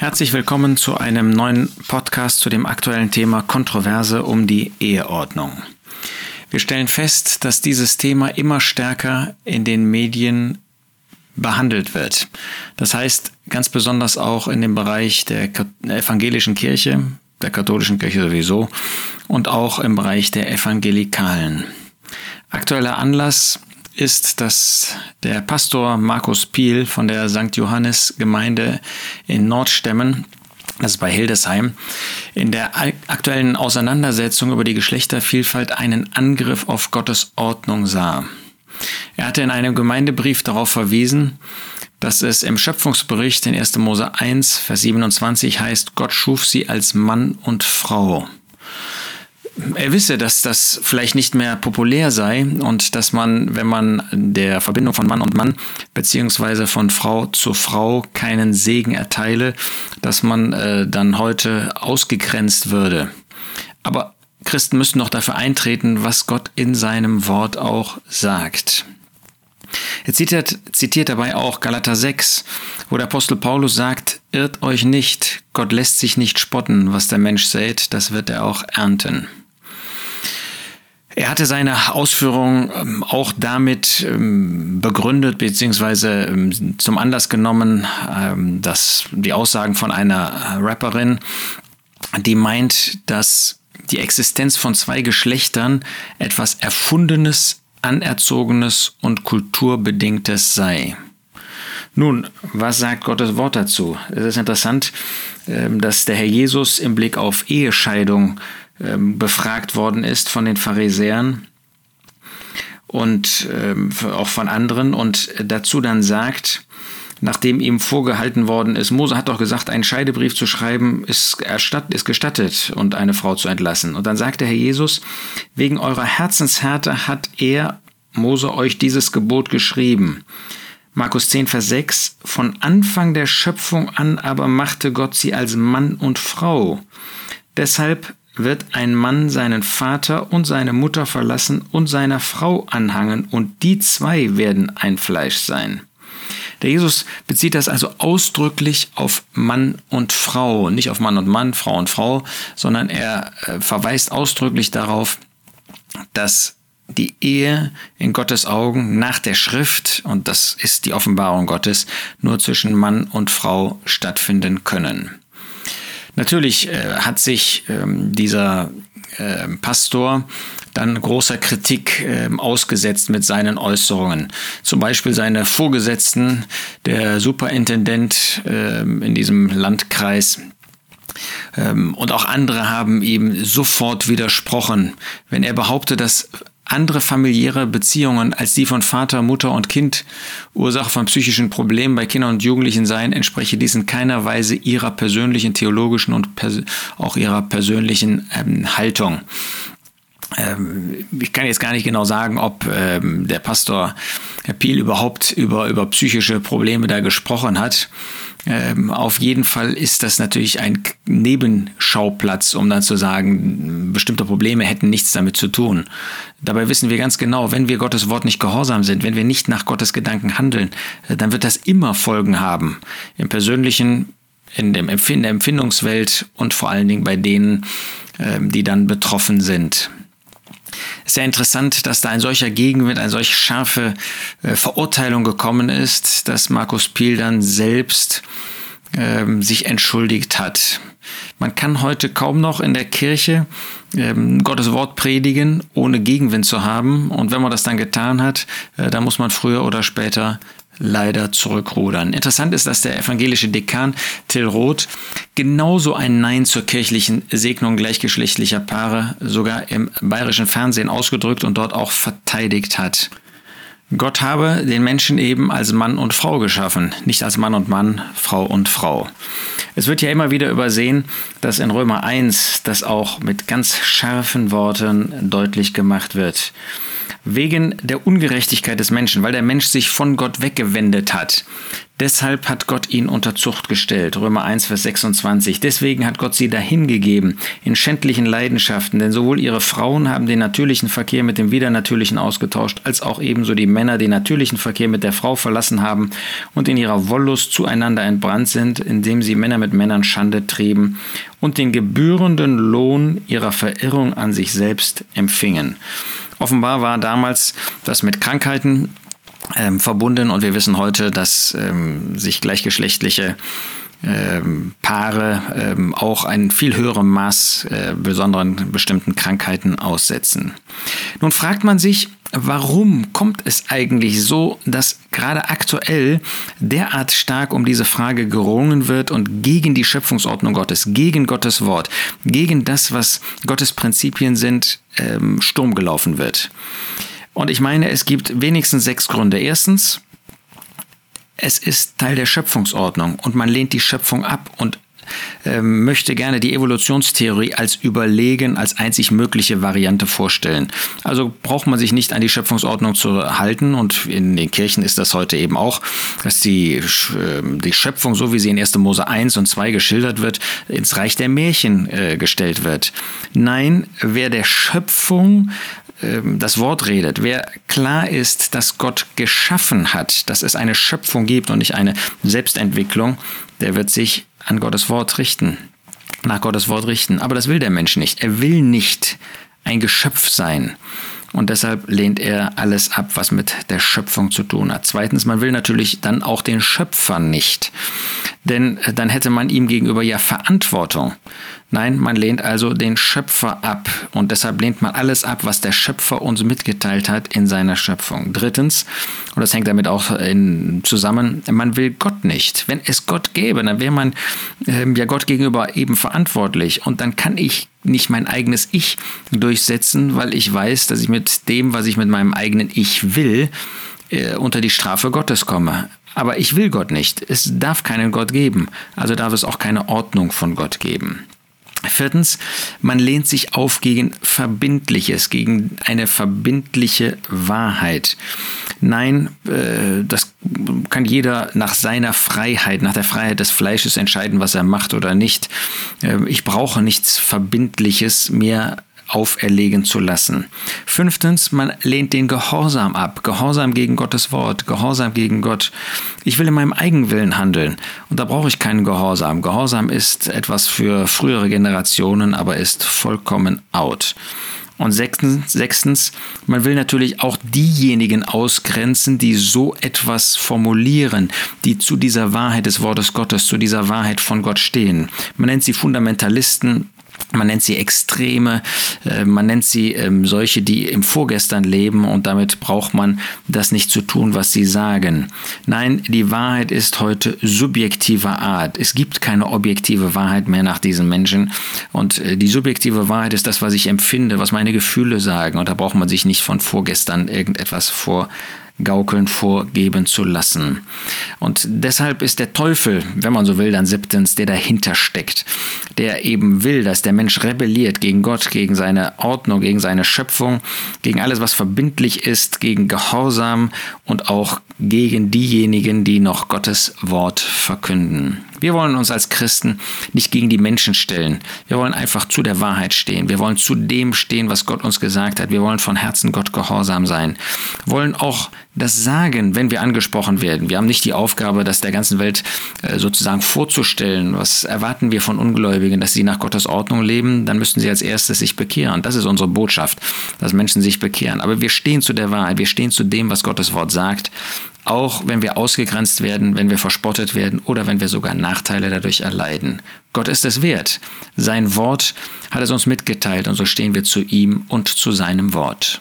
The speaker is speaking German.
Herzlich willkommen zu einem neuen Podcast zu dem aktuellen Thema Kontroverse um die Eheordnung. Wir stellen fest, dass dieses Thema immer stärker in den Medien behandelt wird. Das heißt, ganz besonders auch in dem Bereich der evangelischen Kirche, der katholischen Kirche sowieso und auch im Bereich der Evangelikalen. Aktueller Anlass ist, dass der Pastor Markus Piel von der St. Johannes Gemeinde in Nordstemmen das ist bei Hildesheim, in der aktuellen Auseinandersetzung über die Geschlechtervielfalt einen Angriff auf Gottes Ordnung sah. Er hatte in einem Gemeindebrief darauf verwiesen, dass es im Schöpfungsbericht in 1. Mose 1, Vers 27 heißt, Gott schuf sie als Mann und Frau er wisse, dass das vielleicht nicht mehr populär sei und dass man, wenn man der Verbindung von Mann und Mann beziehungsweise von Frau zu Frau keinen Segen erteile, dass man äh, dann heute ausgegrenzt würde. Aber Christen müssen noch dafür eintreten, was Gott in seinem Wort auch sagt. Er zitiert, zitiert dabei auch Galater 6, wo der Apostel Paulus sagt, irrt euch nicht, Gott lässt sich nicht spotten, was der Mensch sät, das wird er auch ernten. Er hatte seine Ausführungen ähm, auch damit ähm, begründet bzw. Ähm, zum Anlass genommen, dass die Aussagen von einer Rapperin, die meint, dass die Existenz von zwei Geschlechtern etwas Erfundenes, Anerzogenes und Kulturbedingtes sei. Nun, was sagt Gottes Wort dazu? Es ist interessant, dass der Herr Jesus im Blick auf Ehescheidung ähm, befragt worden ist von den Pharisäern und ähm, auch von anderen und dazu dann sagt, nachdem ihm vorgehalten worden ist, Mose hat doch gesagt, einen Scheidebrief zu schreiben ist, ist gestattet und eine Frau zu entlassen. Und dann sagt der Herr Jesus, wegen eurer Herzenshärte hat er, Mose, euch dieses Gebot geschrieben. Markus 10, Vers 6, von Anfang der Schöpfung an aber machte Gott sie als Mann und Frau. Deshalb wird ein Mann seinen Vater und seine Mutter verlassen und seiner Frau anhangen, und die zwei werden ein Fleisch sein. Der Jesus bezieht das also ausdrücklich auf Mann und Frau, nicht auf Mann und Mann, Frau und Frau, sondern er äh, verweist ausdrücklich darauf, dass die Ehe in Gottes Augen nach der Schrift, und das ist die Offenbarung Gottes, nur zwischen Mann und Frau stattfinden können. Natürlich äh, hat sich ähm, dieser äh, Pastor dann großer Kritik äh, ausgesetzt mit seinen Äußerungen. Zum Beispiel seine Vorgesetzten, der Superintendent ähm, in diesem Landkreis, ähm, und auch andere haben ihm sofort widersprochen, wenn er behauptet, dass andere familiäre Beziehungen als die von Vater, Mutter und Kind Ursache von psychischen Problemen bei Kindern und Jugendlichen seien, entspreche dies in keiner Weise ihrer persönlichen theologischen und auch ihrer persönlichen ähm, Haltung. Ähm, ich kann jetzt gar nicht genau sagen, ob ähm, der Pastor Herr Piel überhaupt über, über psychische Probleme da gesprochen hat. Ähm, auf jeden Fall ist das natürlich ein Nebenschauplatz, um dann zu sagen, bestimmte Probleme hätten nichts damit zu tun. Dabei wissen wir ganz genau, wenn wir Gottes Wort nicht gehorsam sind, wenn wir nicht nach Gottes Gedanken handeln, äh, dann wird das immer Folgen haben. Im persönlichen, in, dem Empfind der Empfindungswelt und vor allen Dingen bei denen, ähm, die dann betroffen sind sehr interessant, dass da ein solcher Gegenwind, eine solch scharfe äh, Verurteilung gekommen ist, dass Markus Piel dann selbst ähm, sich entschuldigt hat. Man kann heute kaum noch in der Kirche ähm, Gottes Wort predigen, ohne Gegenwind zu haben. Und wenn man das dann getan hat, äh, dann muss man früher oder später leider zurückrudern. Interessant ist, dass der evangelische Dekan Till Roth genauso ein Nein zur kirchlichen Segnung gleichgeschlechtlicher Paare sogar im bayerischen Fernsehen ausgedrückt und dort auch verteidigt hat. Gott habe den Menschen eben als Mann und Frau geschaffen, nicht als Mann und Mann, Frau und Frau. Es wird ja immer wieder übersehen, dass in Römer 1 das auch mit ganz scharfen Worten deutlich gemacht wird. Wegen der Ungerechtigkeit des Menschen, weil der Mensch sich von Gott weggewendet hat. Deshalb hat Gott ihn unter Zucht gestellt. Römer 1, Vers 26. Deswegen hat Gott sie dahingegeben in schändlichen Leidenschaften, denn sowohl ihre Frauen haben den natürlichen Verkehr mit dem Widernatürlichen ausgetauscht, als auch ebenso die Männer den natürlichen Verkehr mit der Frau verlassen haben und in ihrer Wollust zueinander entbrannt sind, indem sie Männer mit Männern Schande trieben und den gebührenden Lohn ihrer Verirrung an sich selbst empfingen. Offenbar war damals das mit Krankheiten ähm, verbunden und wir wissen heute, dass ähm, sich gleichgeschlechtliche ähm, Paare ähm, auch ein viel höherem Maß äh, besonderen bestimmten Krankheiten aussetzen. Nun fragt man sich, warum kommt es eigentlich so, dass gerade aktuell derart stark um diese Frage gerungen wird und gegen die Schöpfungsordnung Gottes, gegen Gottes Wort, gegen das, was Gottes Prinzipien sind, ähm, Sturm gelaufen wird? Und ich meine, es gibt wenigstens sechs Gründe. Erstens, es ist Teil der Schöpfungsordnung und man lehnt die Schöpfung ab und ähm, möchte gerne die Evolutionstheorie als überlegen, als einzig mögliche Variante vorstellen. Also braucht man sich nicht an die Schöpfungsordnung zu halten und in den Kirchen ist das heute eben auch, dass die, ähm, die Schöpfung, so wie sie in 1. Mose 1 und 2 geschildert wird, ins Reich der Märchen äh, gestellt wird. Nein, wer der Schöpfung ähm, das Wort redet, wer klar ist, dass Gott geschaffen hat, dass es eine Schöpfung gibt und nicht eine Selbstentwicklung, der wird sich an Gottes Wort richten, nach Gottes Wort richten. Aber das will der Mensch nicht. Er will nicht ein Geschöpf sein. Und deshalb lehnt er alles ab, was mit der Schöpfung zu tun hat. Zweitens, man will natürlich dann auch den Schöpfer nicht. Denn dann hätte man ihm gegenüber ja Verantwortung. Nein, man lehnt also den Schöpfer ab und deshalb lehnt man alles ab, was der Schöpfer uns mitgeteilt hat in seiner Schöpfung. Drittens, und das hängt damit auch in, zusammen, man will Gott nicht. Wenn es Gott gäbe, dann wäre man äh, ja Gott gegenüber eben verantwortlich und dann kann ich nicht mein eigenes Ich durchsetzen, weil ich weiß, dass ich mit dem, was ich mit meinem eigenen Ich will, äh, unter die Strafe Gottes komme. Aber ich will Gott nicht. Es darf keinen Gott geben. Also darf es auch keine Ordnung von Gott geben. Viertens, man lehnt sich auf gegen Verbindliches, gegen eine verbindliche Wahrheit. Nein, äh, das kann jeder nach seiner Freiheit, nach der Freiheit des Fleisches entscheiden, was er macht oder nicht. Äh, ich brauche nichts Verbindliches mehr auferlegen zu lassen. Fünftens, man lehnt den Gehorsam ab. Gehorsam gegen Gottes Wort, Gehorsam gegen Gott. Ich will in meinem Eigenwillen handeln und da brauche ich keinen Gehorsam. Gehorsam ist etwas für frühere Generationen, aber ist vollkommen out. Und sechstens, sechstens, man will natürlich auch diejenigen ausgrenzen, die so etwas formulieren, die zu dieser Wahrheit des Wortes Gottes, zu dieser Wahrheit von Gott stehen. Man nennt sie Fundamentalisten, man nennt sie Extreme, äh, man nennt sie ähm, solche, die im Vorgestern leben und damit braucht man das nicht zu tun, was sie sagen. Nein, die Wahrheit ist heute subjektiver Art. Es gibt keine objektive Wahrheit mehr nach diesen Menschen und äh, die subjektive Wahrheit ist das, was ich empfinde, was meine Gefühle sagen und da braucht man sich nicht von vorgestern irgendetwas vor Gaukeln vorgeben zu lassen. Und deshalb ist der Teufel, wenn man so will, dann siebtens, der dahinter steckt, der eben will, dass der Mensch rebelliert gegen Gott, gegen seine Ordnung, gegen seine Schöpfung, gegen alles, was verbindlich ist, gegen Gehorsam und auch gegen diejenigen, die noch Gottes Wort verkünden. Wir wollen uns als Christen nicht gegen die Menschen stellen. Wir wollen einfach zu der Wahrheit stehen. Wir wollen zu dem stehen, was Gott uns gesagt hat. Wir wollen von Herzen Gott gehorsam sein. Wir wollen auch das sagen, wenn wir angesprochen werden. Wir haben nicht die Aufgabe, das der ganzen Welt äh, sozusagen vorzustellen. Was erwarten wir von Ungläubigen, dass sie nach Gottes Ordnung leben? Dann müssten sie als erstes sich bekehren. Das ist unsere Botschaft, dass Menschen sich bekehren. Aber wir stehen zu der Wahrheit. Wir stehen zu dem, was Gottes Wort sagt auch wenn wir ausgegrenzt werden, wenn wir verspottet werden oder wenn wir sogar Nachteile dadurch erleiden. Gott ist es wert. Sein Wort hat es uns mitgeteilt und so stehen wir zu ihm und zu seinem Wort.